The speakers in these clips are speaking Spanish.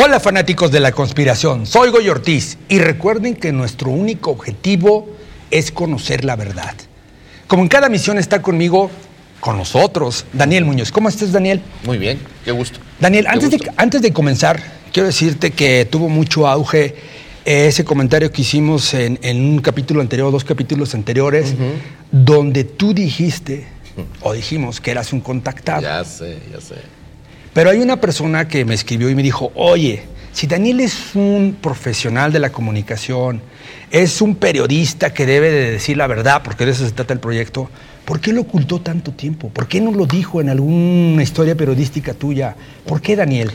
Hola fanáticos de la conspiración, soy Goy Ortiz y recuerden que nuestro único objetivo es conocer la verdad. Como en cada misión está conmigo, con nosotros, Daniel Muñoz. ¿Cómo estás, Daniel? Muy bien, qué gusto. Daniel, Qué antes de, antes de comenzar, quiero decirte que tuvo mucho auge eh, ese comentario que hicimos en, en un capítulo anterior, dos capítulos anteriores, donde tú dijiste, o dijimos, que eras un contactado. Ya sé, ya sé. Pero hay una persona que me escribió y me dijo, oye, si Daniel es un profesional de la comunicación, es un periodista que debe de decir la verdad, porque de eso se trata el proyecto, ¿por qué lo ocultó tanto tiempo? ¿Por qué no lo dijo en alguna historia periodística tuya? ¿Por qué, Daniel?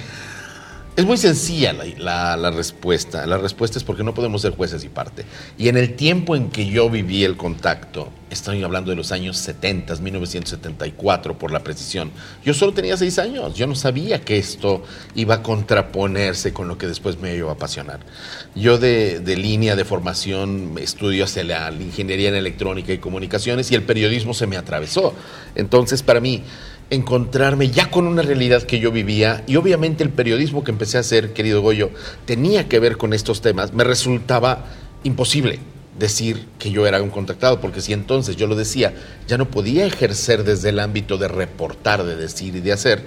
Es muy sencilla la, respuesta. La respuesta es porque no podemos ser jueces y parte. Y en el tiempo en que yo viví el contacto, estoy hablando de los años 70, 1974 por la precisión, yo solo tenía seis años. Yo no sabía que esto iba a contraponerse con lo que después me iba a apasionar. Yo de, línea de formación estudio hacia la ingeniería en electrónica y comunicaciones y el periodismo se me atravesó. Entonces, para mí, encontrarme ya con una realidad que yo vivía y obviamente el periodismo que empecé a hacer, querido Goyo, tenía que ver con estos temas, me resultaba imposible decir que yo era un contactado, porque si entonces yo lo decía, ya no podía ejercer desde el ámbito de reportar, de decir y de hacer,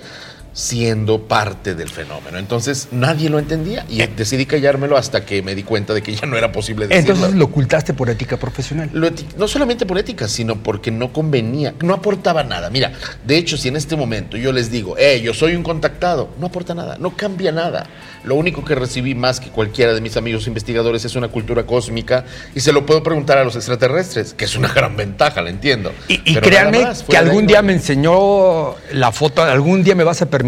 siendo parte del fenómeno. Entonces nadie lo entendía y decidí callármelo hasta que me di cuenta de que ya no era posible decirlo. Entonces lo ocultaste por ética profesional. Lo no solamente por ética, sino porque no convenía, no aportaba nada. Mira, de hecho, si en este momento yo les digo, eh, yo soy un contactado, no aporta nada, no cambia nada. Lo único que recibí más que cualquiera de mis amigos investigadores es una cultura cósmica y se lo puedo preguntar a los extraterrestres, que es una gran ventaja, la entiendo. Y, y créanme más, que algún día no- me enseñó la foto, algún día me vas a permitir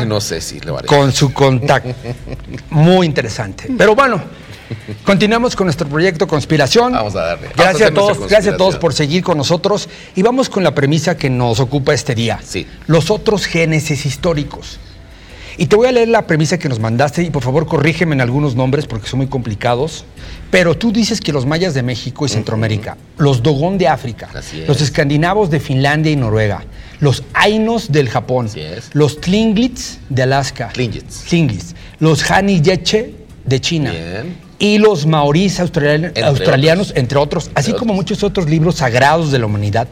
Ay, no sé si lo haré. con su contacto. Muy interesante. Pero bueno, continuamos con nuestro proyecto Conspiración. Vamos a darle. A Gracias a, todos, gracias a todos por seguir con nosotros y vamos con la premisa que nos ocupa este día. Sí. Los otros génesis históricos. Y te voy a leer la premisa que nos mandaste y por favor corrígeme en algunos nombres porque son muy complicados. Pero tú dices que los mayas de México y Centroamérica, los Dogón de África, es. los escandinavos de Finlandia y Noruega, los Ainos del Japón, los Tlingits de Alaska, Tlingits. Tlingits, los Hani Yeche de China Bien. y los australian- Entre australianos, otros. entre otros, así como muchos otros libros sagrados de la humanidad,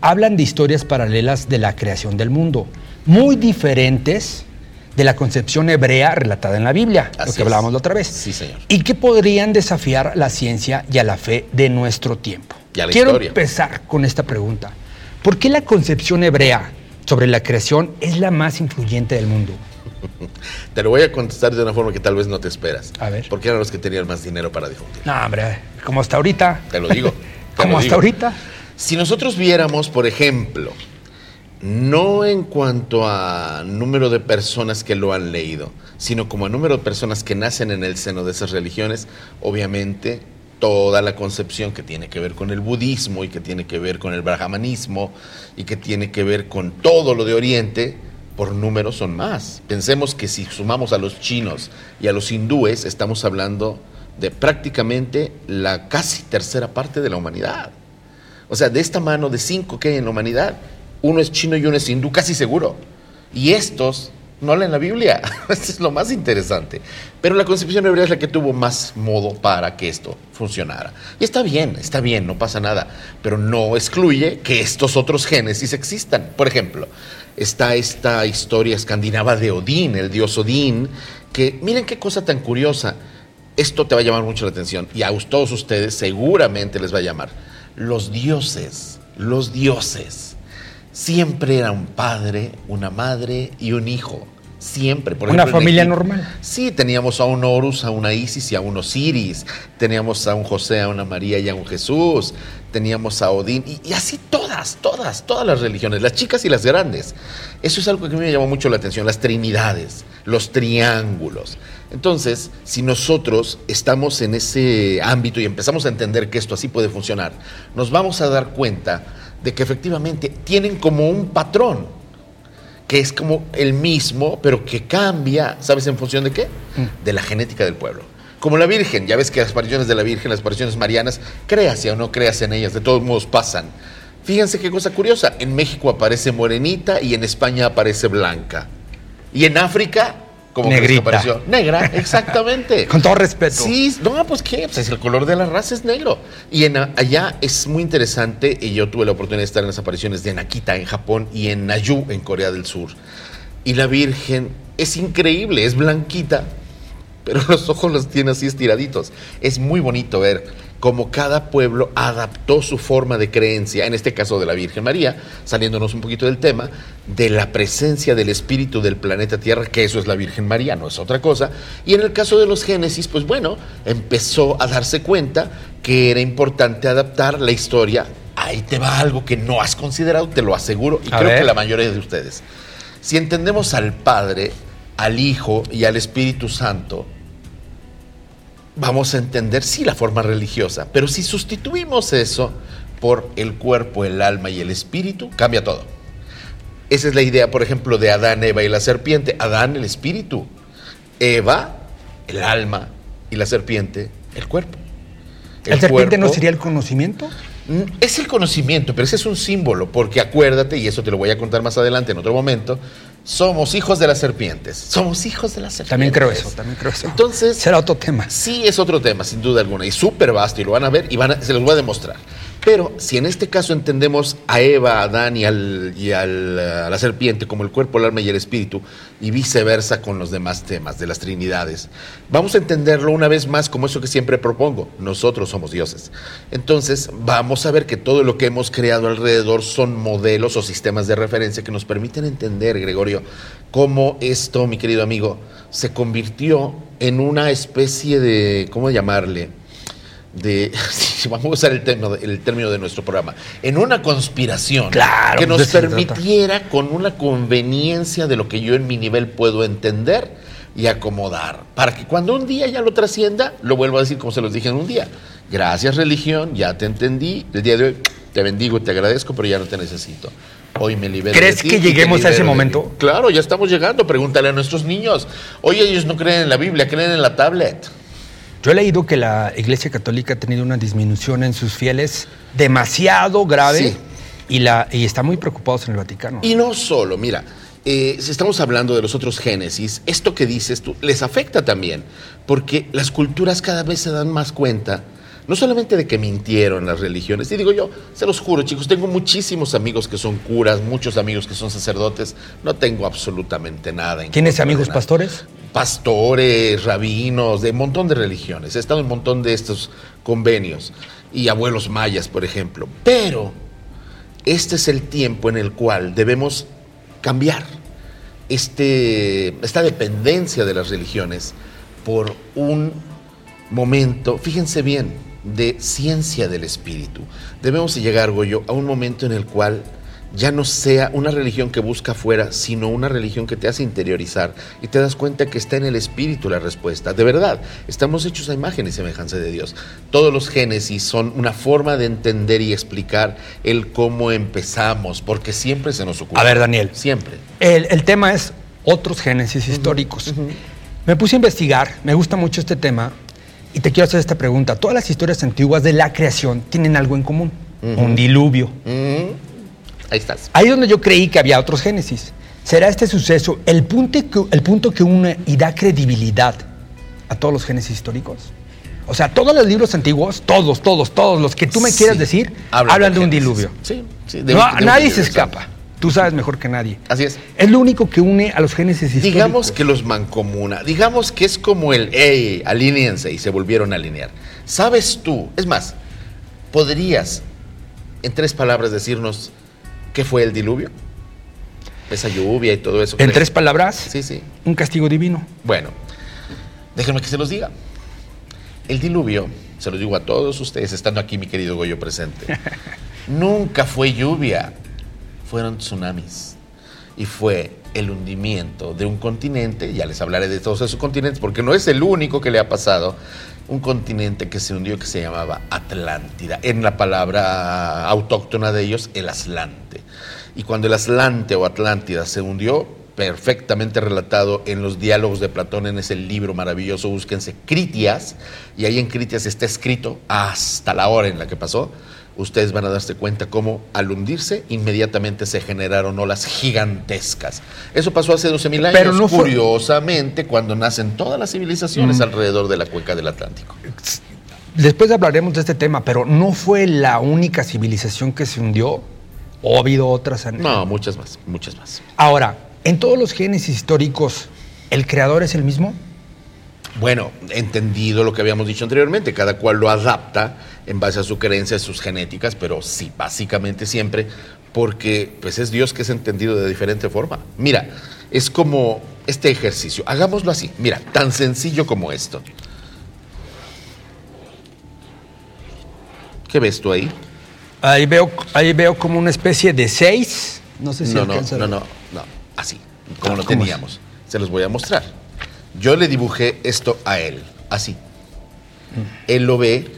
hablan de historias paralelas de la creación del mundo, muy diferentes de la concepción hebrea relatada en la Biblia, lo que es. hablábamos la otra vez. Sí, señor. Y que podrían desafiar la ciencia y a la fe de nuestro tiempo. Quiero historia. empezar con esta pregunta. ¿Por qué la concepción hebrea sobre la creación es la más influyente del mundo? Te lo voy a contestar de una forma que tal vez no te esperas. A ver. Porque eran los que tenían más dinero para difundir. No, hombre, como hasta ahorita. Te lo digo. te como lo hasta digo. ahorita. Si nosotros viéramos, por ejemplo, no en cuanto a número de personas que lo han leído, sino como a número de personas que nacen en el seno de esas religiones, obviamente toda la concepción que tiene que ver con el budismo y que tiene que ver con el brahmanismo y que tiene que ver con todo lo de Oriente, por número son más. Pensemos que si sumamos a los chinos y a los hindúes, estamos hablando de prácticamente la casi tercera parte de la humanidad. O sea, de esta mano de cinco que hay en la humanidad, uno es chino y uno es hindú, casi seguro. Y estos no leen la Biblia. Esto es lo más interesante. Pero la concepción hebrea es la que tuvo más modo para que esto funcionara. Y está bien, está bien, no pasa nada. Pero no excluye que estos otros génesis existan. Por ejemplo, está esta historia escandinava de Odín, el dios Odín, que miren qué cosa tan curiosa. Esto te va a llamar mucho la atención y a todos ustedes seguramente les va a llamar. Los dioses, los dioses, siempre era un padre, una madre y un hijo. Siempre. Por Una ejemplo, familia Egipto- normal. Sí, teníamos a un Horus, a una Isis y a un Osiris. Teníamos a un José, a una María y a un Jesús. Teníamos a Odín. Y, y así todas, todas, todas las religiones, las chicas y las grandes. Eso es algo que a mí me llamó mucho la atención, las trinidades, los triángulos. Entonces, si nosotros estamos en ese ámbito y empezamos a entender que esto así puede funcionar, nos vamos a dar cuenta de que efectivamente tienen como un patrón que es como el mismo, pero que cambia, ¿sabes en función de qué? De la genética del pueblo. Como la Virgen, ya ves que las apariciones de la Virgen, las apariciones marianas, créase o no créase en ellas, de todos modos pasan. Fíjense qué cosa curiosa, en México aparece morenita y en España aparece blanca. Y en África ¿Cómo crees que Negrita. apareció? Negra, exactamente. Con todo respeto. Sí, no, pues qué, pues es el color de la raza es negro. Y en, allá es muy interesante, y yo tuve la oportunidad de estar en las apariciones de Nakita en Japón y en Nayu en Corea del Sur. Y la Virgen es increíble, es blanquita, pero los ojos los tiene así estiraditos. Es muy bonito ver cómo cada pueblo adaptó su forma de creencia, en este caso de la Virgen María, saliéndonos un poquito del tema, de la presencia del espíritu del planeta Tierra, que eso es la Virgen María, no es otra cosa. Y en el caso de los Génesis, pues bueno, empezó a darse cuenta que era importante adaptar la historia. Ahí te va algo que no has considerado, te lo aseguro, y A creo ver. que la mayoría de ustedes. Si entendemos al Padre, al Hijo y al Espíritu Santo, vamos a entender, sí, la forma religiosa, pero si sustituimos eso por el cuerpo, el alma y el espíritu, cambia todo. Esa es la idea, por ejemplo, de Adán, Eva y la serpiente. Adán, el espíritu. Eva, el alma y la serpiente, el cuerpo. ¿El, serpiente no sería el conocimiento? Mm, Es el conocimiento, pero ese es un símbolo, porque acuérdate, y eso te lo voy a contar más adelante en otro momento, somos hijos de las serpientes. Somos hijos de las serpientes. También creo eso, también creo eso. Entonces, Será otro tema. Sí, es otro tema, sin duda alguna, y súper vasto, y lo van a ver y van a- se los voy a demostrar. Pero si en este caso entendemos a Eva, a Adán y, a la serpiente como el cuerpo, el alma y el espíritu, y viceversa con los demás temas de las trinidades, vamos a entenderlo una vez más como eso que siempre propongo, nosotros somos dioses. Entonces vamos a ver que todo lo que hemos creado alrededor son modelos o sistemas de referencia que nos permiten entender, Gregorio, cómo esto, mi querido amigo, se convirtió en una especie de, ¿cómo llamarle? De, vamos a usar el término, el término de nuestro programa, en una conspiración Claro, que nos permitiera con una conveniencia de lo que yo en mi nivel puedo entender y acomodar, para que cuando un día ya lo trascienda, lo vuelvo a decir como se los dije en un día. Gracias religión, ya te entendí, el día de hoy te bendigo te agradezco, pero ya no te necesito. Hoy me libero ¿Crees de ti que lleguemos a ese momento? Claro, ya estamos llegando, pregúntale a nuestros niños. Oye, ellos no creen en la Biblia, creen en la tablet. Yo he leído que la Iglesia Católica ha tenido una disminución en sus fieles demasiado grave Sí. y, la, y están muy preocupados en el Vaticano. Y no solo, mira, eh, si estamos hablando de los otros Génesis, esto que dices tú les afecta también, porque las culturas cada vez se dan más cuenta, no solamente de que mintieron las religiones, y digo yo, se los juro chicos, tengo muchísimos amigos que son curas, muchos amigos que son sacerdotes, no tengo absolutamente nada. en ¿Tienes amigos pastores? Pastores, rabinos, de un montón de religiones. He estado en un montón de estos convenios y abuelos mayas, por ejemplo. Pero este es el tiempo en el cual debemos cambiar este, esta dependencia de las religiones por un momento, fíjense bien, de ciencia del espíritu. Debemos llegar, Goyo, a un momento en el cual ya no sea una religión que busca afuera, sino una religión que te hace interiorizar y te das cuenta que está en el espíritu la respuesta. De verdad, estamos hechos a imagen y semejanza de Dios. Todos los génesis son una forma de entender y explicar el cómo empezamos, porque siempre se nos ocurre. A ver, Daniel. Siempre. El, el tema es otros génesis históricos. Me puse a investigar, me gusta mucho este tema y te quiero hacer esta pregunta. Todas las historias antiguas de la creación tienen algo en común, un diluvio. Mm, Ahí estás. Ahí es donde yo creí que había otros génesis. ¿Será este suceso el punto que, el punto que une y da credibilidad a todos los génesis históricos? O sea, todos los libros antiguos, todos, todos, todos los que tú me quieras Sí. decir, Hablan hablan, de de un diluvio. Sí, sí, de No, de nadie se escapa. Tú sabes mejor que nadie. Así es. Es lo único que une a los génesis históricos. Digamos que los mancomuna, digamos que es como el, hey, alíñense y se volvieron a alinear. ¿Sabes tú? Es más, ¿podrías en tres palabras decirnos qué fue el diluvio? Esa lluvia y todo eso. En tres palabras, Sí, sí. un castigo divino. Bueno, déjenme que se los diga. El diluvio, se los digo a todos ustedes, estando aquí mi querido Goyo presente, nunca fue lluvia, fueron tsunamis. Y fue el hundimiento de un continente, ya les hablaré de todos esos continentes, porque no es el único que le ha pasado, un continente que se hundió que se llamaba Atlántida, en la palabra autóctona de ellos, el Aslante. Y cuando el Aslante o Atlántida se hundió, perfectamente relatado en los diálogos de Platón en ese libro maravilloso, búsquense Critias, y ahí en Critias está escrito hasta la hora en la que pasó, ustedes van a darse cuenta cómo al hundirse inmediatamente se generaron olas gigantescas. Eso pasó hace 12.000 años, Pero no fue- curiosamente, cuando nacen todas las civilizaciones Mm. alrededor de la cuenca del Atlántico. Después hablaremos de este tema, pero no fue la única civilización que se hundió. ¿O ha habido otras? No, muchas más, muchas más. Ahora, en todos los génesis históricos, ¿el creador es el mismo? Bueno, entendido lo que habíamos dicho anteriormente, cada cual lo adapta en base a su creencia, a sus genéticas, pero sí, básicamente siempre, porque pues es Dios que es entendido de diferente forma. Mira, es como este ejercicio, hagámoslo así, mira, tan sencillo como esto. ¿Qué ves tú ahí? Ahí veo, ahí veo como una especie de seis. No sé si No, no, no, no, no, así, como Ah, lo teníamos. Se los voy a mostrar. Yo le dibujé esto a él, así. Mm. Él lo ve,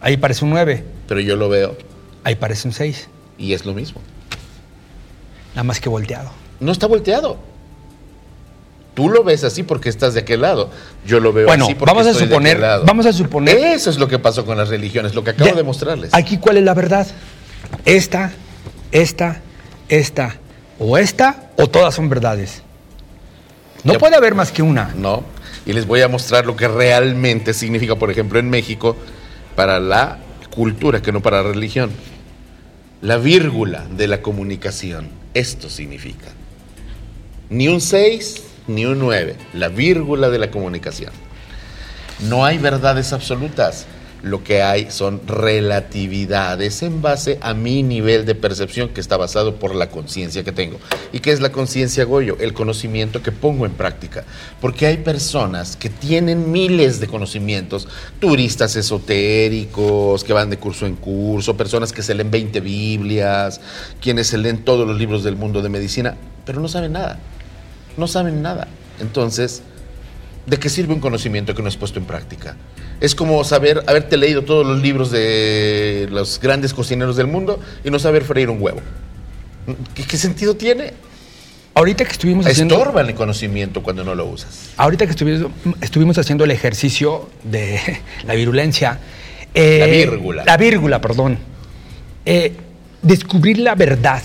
Ahí parece un nueve. pero yo lo veo Ahí parece un seis. y es lo mismo. Nada más que volteado. No está volteado. Tú lo ves así porque estás de aquel lado. Yo lo veo Bueno, así porque vamos a estoy de suponer- aquel lado. vamos a suponer- Eso es lo que pasó con las religiones, lo que acabo Ya, de mostrarles. Aquí, ¿cuál es la verdad? Esta, esta, esta, o esta, o todas son verdades. No Ya- puede haber más que una. No. Y les voy a mostrar lo que realmente significa, por ejemplo, en México, para la cultura, que no para la religión. La vírgula de la comunicación. Esto significa. Ni un 6, ni un 9. La vírgula de la comunicación. No hay verdades absolutas. Lo que hay son relatividades en base a mi nivel de percepción que está basado por la conciencia que tengo. ¿Y qué es la conciencia, Goyo? El conocimiento que pongo en práctica. Porque hay personas que tienen miles de conocimientos, turistas esotéricos, que van de curso en curso, personas que se leen 20 Biblias, quienes se leen todos los libros del mundo de medicina, pero no saben nada. No saben nada. Entonces, ¿De qué sirve un conocimiento que no es puesto en práctica? Es como saber, haberte leído todos los libros de los grandes cocineros del mundo y no saber freír un huevo. ¿Qué, qué sentido tiene? Ahorita que estuvimos haciendo. Estorba el conocimiento cuando no lo usas. Ahorita que estuvimos, estuvimos haciendo el ejercicio de la virulencia. eh, La vírgula. La vírgula, perdón. Eh, descubrir la verdad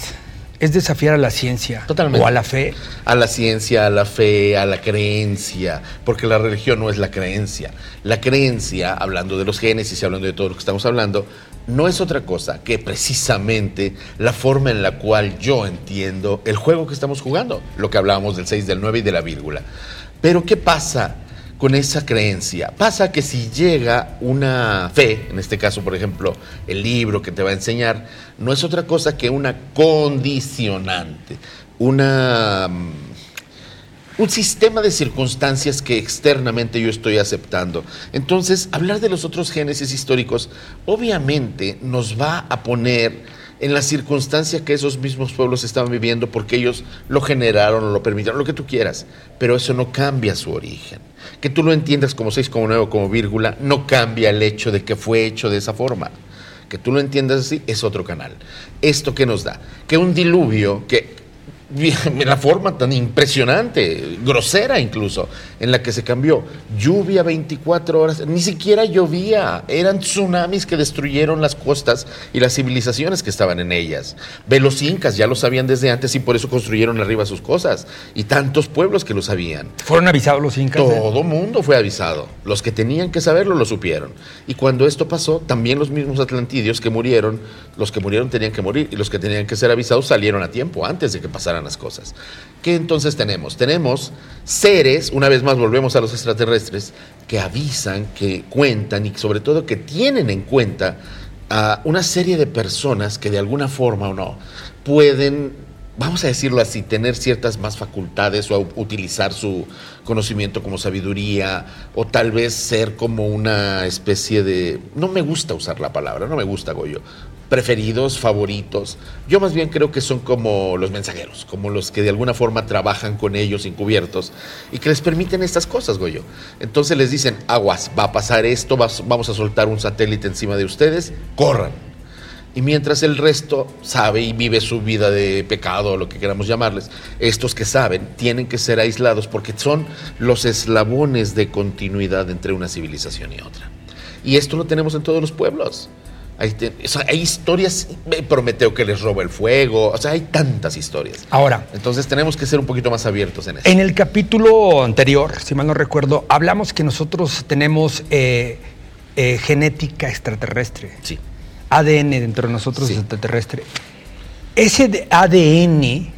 es desafiar a la ciencia. Totalmente. O a la fe. A la ciencia, a la fe, a la creencia, porque la religión no es la creencia. La creencia, hablando de los génesis y hablando de todo lo que estamos hablando, no es otra cosa que precisamente la forma en la cual yo entiendo el juego que estamos jugando, lo que hablábamos del 6, del 9 y de la vírgula. Pero ¿qué pasa con esa creencia? Pasa que si llega una fe, en este caso, por ejemplo, el libro que te va a enseñar, no es otra cosa que una condicionante, una mm, un sistema de circunstancias que externamente yo estoy aceptando. Entonces, hablar de los otros génesis históricos obviamente nos va a poner en la circunstancia que esos mismos pueblos estaban viviendo porque ellos lo generaron o lo permitieron, lo que tú quieras, pero eso no cambia su origen. Que tú lo entiendas como 6, como 9 o como vírgula, no cambia el hecho de que fue hecho de esa forma. Que tú lo entiendas así es otro canal. ¿Esto qué nos da? Que un diluvio que la forma tan impresionante, grosera incluso, en la que se cambió. Lluvia 24 horas, ni siquiera llovía, eran tsunamis que destruyeron las costas y las civilizaciones que estaban en ellas. Ve los incas, ya lo sabían desde antes y por eso construyeron arriba sus cosas. Y tantos pueblos que lo sabían. Fueron avisados los incas. de- Todo mundo fue avisado. Los que tenían que saberlo lo supieron. Y cuando esto pasó, también los mismos atlantidios que murieron, los que murieron tenían que morir y los que tenían que ser avisados salieron a tiempo antes de que pasaran las cosas. ¿Qué entonces tenemos? Tenemos seres, una vez más volvemos a los extraterrestres, que avisan, que cuentan y sobre todo que tienen en cuenta a una serie de personas que de alguna forma o no pueden vamos a decirlo así, tener ciertas más facultades o utilizar su conocimiento como sabiduría o tal vez ser como una especie de... No me gusta usar la palabra, no me gusta Goyo. Preferidos, favoritos. Yo más bien creo que son como los mensajeros, como los que de alguna forma trabajan con ellos encubiertos y que les permiten estas cosas, Goyo. Entonces les dicen, aguas, va a pasar esto, vamos a soltar un satélite encima de ustedes, corran. Y mientras el resto sabe y vive su vida de pecado lo que queramos llamarles, estos que saben tienen que ser aislados porque son los eslabones de continuidad entre una civilización y otra. Y esto lo tenemos en todos los pueblos. Hay, te- o sea, hay historias, eh, Prometeo que les roba el fuego, o sea, hay tantas historias. Ahora, Entonces tenemos que ser un poquito más abiertos en eso. En el capítulo anterior, si mal no recuerdo, hablamos que nosotros tenemos eh, eh, genética extraterrestre, Sí. ADN dentro de nosotros Sí. es extraterrestre. Ese ADN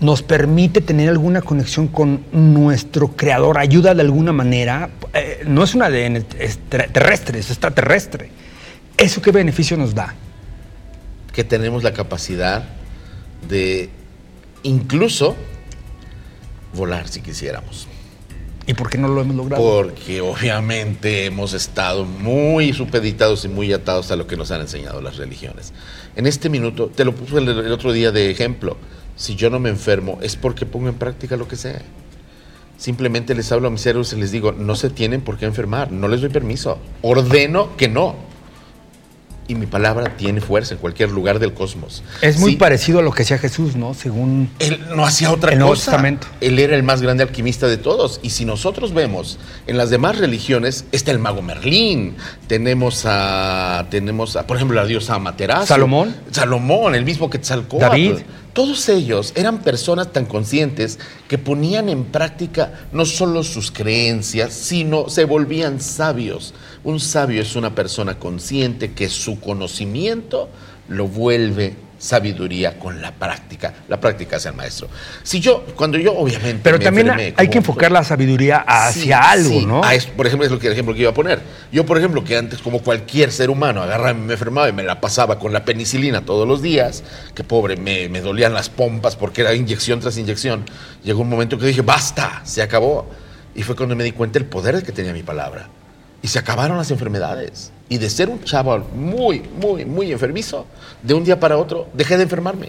nos permite tener alguna conexión con nuestro creador, ayuda de alguna manera. eh, no es un ADN extra- terrestre, es extraterrestre. ¿Eso qué beneficio nos da? que tenemos la capacidad de incluso volar si quisiéramos. ¿Y por qué no lo hemos logrado? Porque obviamente hemos estado muy supeditados y muy atados a lo que nos han enseñado las religiones. En este minuto, te lo puse el, el otro día de ejemplo, si yo no me enfermo es porque pongo en práctica lo que sé. Simplemente les hablo a mis héroes y les digo, no se tienen por qué enfermar, no les doy permiso, ordeno que no. Y mi palabra tiene fuerza en cualquier lugar del cosmos. es muy Sí, parecido a lo que hacía Jesús, ¿no? Según él no hacía otra El Nuevo cosa. Testamento. Él era el más grande alquimista de todos. Y si nosotros vemos en las demás religiones, está el mago Merlín. Tenemos a, tenemos a, por ejemplo, la diosa Amaterasu. Salomón. Salomón, el mismo Quetzalcóatl. David. Todos ellos eran personas tan conscientes que ponían en práctica no solo sus creencias, sino se volvían sabios. Un sabio es una persona consciente que su conocimiento lo vuelve sabiduría con la práctica. La práctica es el maestro. Si yo, cuando yo obviamente... Pero me también hay como- que enfocar la sabiduría hacia Sí, algo, sí. ¿no? A eso, por ejemplo, es lo que, el ejemplo que iba a poner. Yo, por ejemplo, que antes, como cualquier ser humano, agarraba, me enfermaba y me la pasaba con la penicilina todos los días, que pobre, me, me dolían las pompas porque era inyección tras inyección. Llegó un momento que dije, basta, se acabó. Y fue cuando me di cuenta el poder que tenía mi palabra. Y se acabaron las enfermedades. Y de ser un chavo muy, muy, muy enfermizo, de un día para otro, dejé de enfermarme.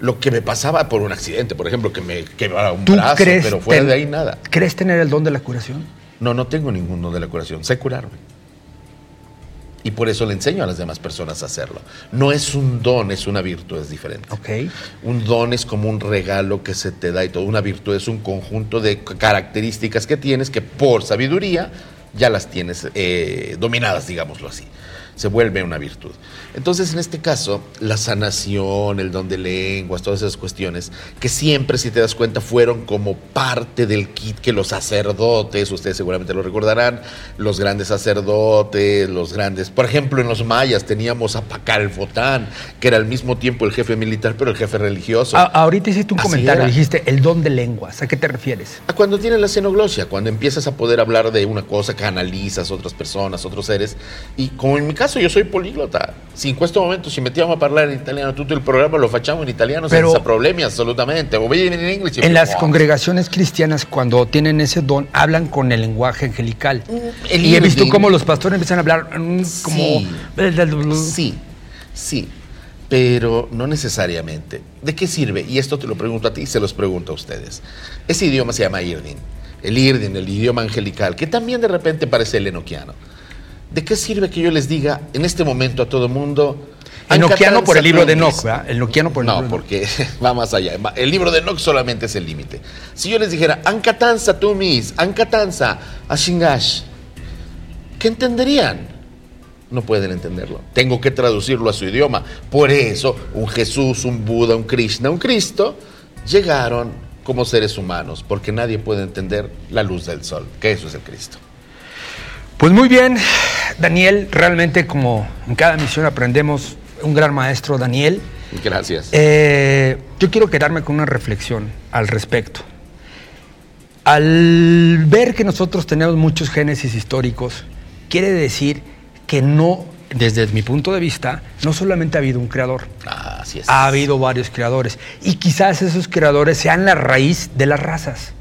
Lo que me pasaba por un accidente, por ejemplo, que me quebrara un ¿Tú brazo, crees pero fuera ten- de ahí nada. ¿Crees tener el don de la curación? No, no tengo ningún don de la curación, sé curarme. Y por eso le enseño a las demás personas a hacerlo. No es un don, es una virtud, es diferente. Ok. Un don es como un regalo que se te da y todo. Una virtud es un conjunto de características que tienes que por sabiduría ya las tienes eh, dominadas, digámoslo así. Se vuelve una virtud. Entonces, en este caso, la sanación, el don de lenguas, todas esas cuestiones, que siempre, si te das cuenta, fueron como parte del kit que los sacerdotes, ustedes seguramente lo recordarán, los grandes sacerdotes, los grandes, por ejemplo, en los mayas teníamos a Pacalfotán, que era al mismo tiempo el jefe militar, pero el jefe religioso. A- ahorita hiciste un Así comentario, era. dijiste el don de lenguas. ¿A qué te refieres? A Cuando tienes la xenoglosia, cuando empiezas a poder hablar de una cosa, canalizas otras personas, otros seres. Y como en mi caso, yo soy políglota. Si in questo momento ci mettiamo a parlare in italiano tutto il programma lo facciamo in italiano Pero- senza problemi assolutamente. O voy in inglés. En las congregaciones cristianas, cuando tienen ese don, hablan con el lenguaje angelical. el y he visto cómo los pastores empiezan a hablar mm, como... Sí, sí, pero no necesariamente. ¿De qué sirve? Y esto te lo pregunto a ti y se los pregunto a ustedes. Ese idioma se llama Irdin. El Irdin, el idioma angelical, que también de repente parece el enoquiano. ¿De qué sirve que yo les diga en este momento a todo mundo... Enoquiano por el libro de Enoch, ¿verdad? Enoquiano por el no, libro Enoch. porque va más allá. El libro de Enoch solamente es el límite. Si yo les dijera, Ancatanza Tumis, Ancatanza, Ashingash, ¿qué entenderían? No pueden entenderlo. Tengo que traducirlo a su idioma. Por eso, un Jesús, un Buda, un Krishna, un Cristo, llegaron como seres humanos, porque nadie puede entender la luz del sol, que eso es el Cristo. Pues muy bien, Daniel, realmente como en cada misión aprendemos, un gran maestro, Daniel. Gracias. Eh, yo quiero quedarme con una reflexión al respecto. Al ver que nosotros tenemos muchos génesis históricos, quiere decir que no, desde mi punto de vista, no solamente ha habido un creador, Así es. ha habido varios creadores. Y quizás esos creadores sean la raíz de las razas.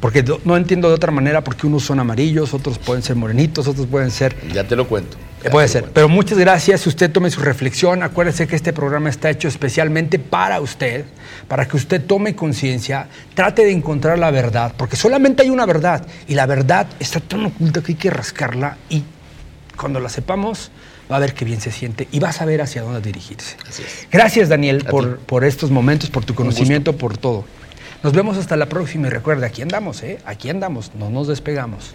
Porque no entiendo de otra manera porque unos son amarillos, otros pueden ser morenitos, otros pueden ser Ya te lo cuento. Ya Puede ser, cuento. pero muchas gracias. Usted tome su reflexión. Acuérdese que este programa está hecho especialmente para usted, para que usted tome conciencia, trate de encontrar la verdad, porque solamente hay una verdad y la verdad está tan oculta que hay que rascarla y cuando la sepamos va a ver qué bien se siente y va a saber hacia dónde dirigirse. Así es. Gracias Daniel por, por estos momentos, por tu conocimiento, por todo. Nos vemos hasta la próxima y recuerda, aquí andamos, ¿eh? Aquí andamos, no nos despegamos.